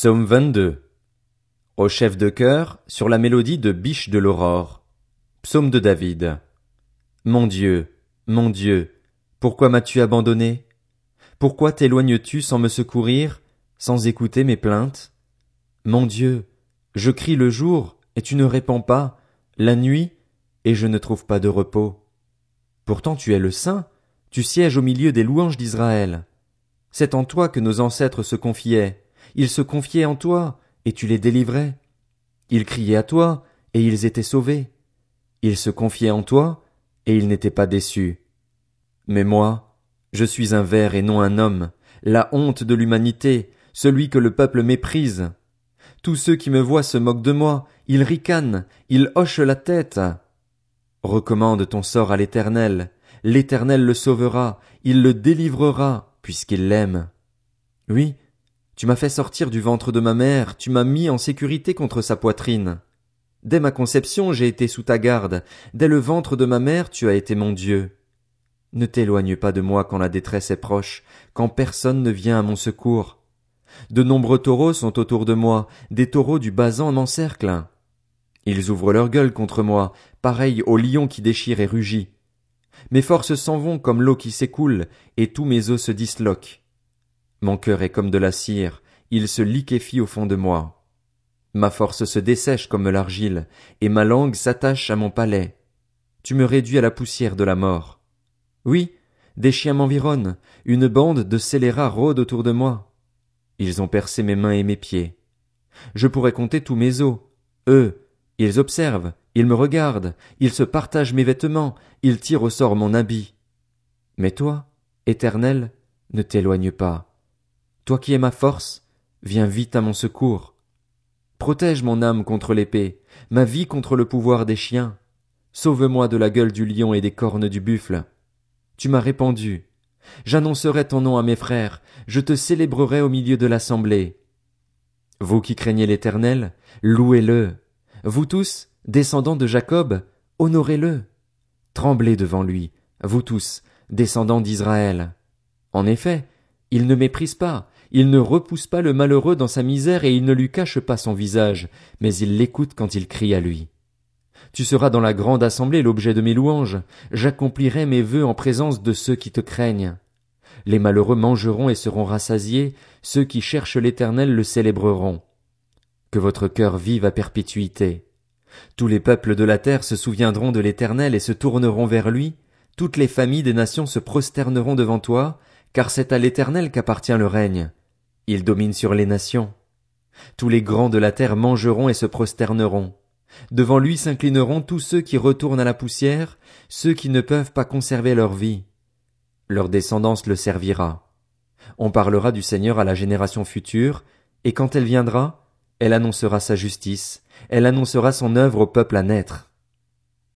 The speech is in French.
Psaume 22. Au chef de chœur, sur la mélodie de Biche de l'aurore. Psaume de David. Mon Dieu, mon Dieu, pourquoi m'as-tu abandonné? Pourquoi t'éloignes-tu sans me secourir, sans écouter mes plaintes? Mon Dieu, je crie le jour, et tu ne réponds pas, la nuit, et je ne trouve pas de repos. Pourtant tu es le Saint, tu sièges au milieu des louanges d'Israël. C'est en toi que nos ancêtres se confiaient, ils se confiaient en toi, et tu les délivrais. Ils criaient à toi, et ils étaient sauvés. Ils se confiaient en toi, et ils n'étaient pas déçus. Mais moi, je suis un ver et non un homme, la honte de l'humanité, celui que le peuple méprise. Tous ceux qui me voient se moquent de moi, ils ricanent, ils hochent la tête. Recommande ton sort à l'Éternel, l'Éternel le sauvera, il le délivrera, puisqu'il l'aime. Oui, tu m'as fait sortir du ventre de ma mère, tu m'as mis en sécurité contre sa poitrine. Dès ma conception j'ai été sous ta garde, dès le ventre de ma mère tu as été mon Dieu. Ne t'éloigne pas de moi quand la détresse est proche, quand personne ne vient à mon secours. De nombreux taureaux sont autour de moi, des taureaux du basan m'encerclent. Ils ouvrent leur gueule contre moi, pareils au lion qui déchire et rugit. Mes forces s'en vont comme l'eau qui s'écoule, et tous mes os se disloquent. Mon cœur est comme de la cire, il se liquéfie au fond de moi. Ma force se dessèche comme l'argile, et ma langue s'attache à mon palais. Tu me réduis à la poussière de la mort. Oui, des chiens m'environnent, une bande de scélérats rôde autour de moi. Ils ont percé mes mains et mes pieds. Je pourrais compter tous mes os. Eux, ils observent, ils me regardent, ils se partagent mes vêtements, ils tirent au sort mon habit. Mais toi, Éternel, ne t'éloigne pas. Toi qui es ma force, viens vite à mon secours. Protège mon âme contre l'épée, ma vie contre le pouvoir des chiens. Sauve-moi de la gueule du lion et des cornes du buffle. Tu m'as répondu. J'annoncerai ton nom à mes frères, je te célébrerai au milieu de l'assemblée. Vous qui craignez l'Éternel, louez-le. Vous tous, descendants de Jacob, honorez-le. Tremblez devant lui, vous tous, descendants d'Israël. En effet, il ne méprise pas, il ne repousse pas le malheureux dans sa misère et il ne lui cache pas son visage, mais il l'écoute quand il crie à lui. Tu seras dans la grande assemblée l'objet de mes louanges, j'accomplirai mes vœux en présence de ceux qui te craignent. Les malheureux mangeront et seront rassasiés, ceux qui cherchent l'Éternel le célébreront. Que votre cœur vive à perpétuité. Tous les peuples de la terre se souviendront de l'Éternel et se tourneront vers lui, toutes les familles des nations se prosterneront devant toi, car c'est à l'Éternel qu'appartient le règne. Il domine sur les nations. Tous les grands de la terre mangeront et se prosterneront. Devant lui s'inclineront tous ceux qui retournent à la poussière, ceux qui ne peuvent pas conserver leur vie. Leur descendance le servira. On parlera du Seigneur à la génération future, et quand elle viendra, elle annoncera sa justice, elle annoncera son œuvre au peuple à naître.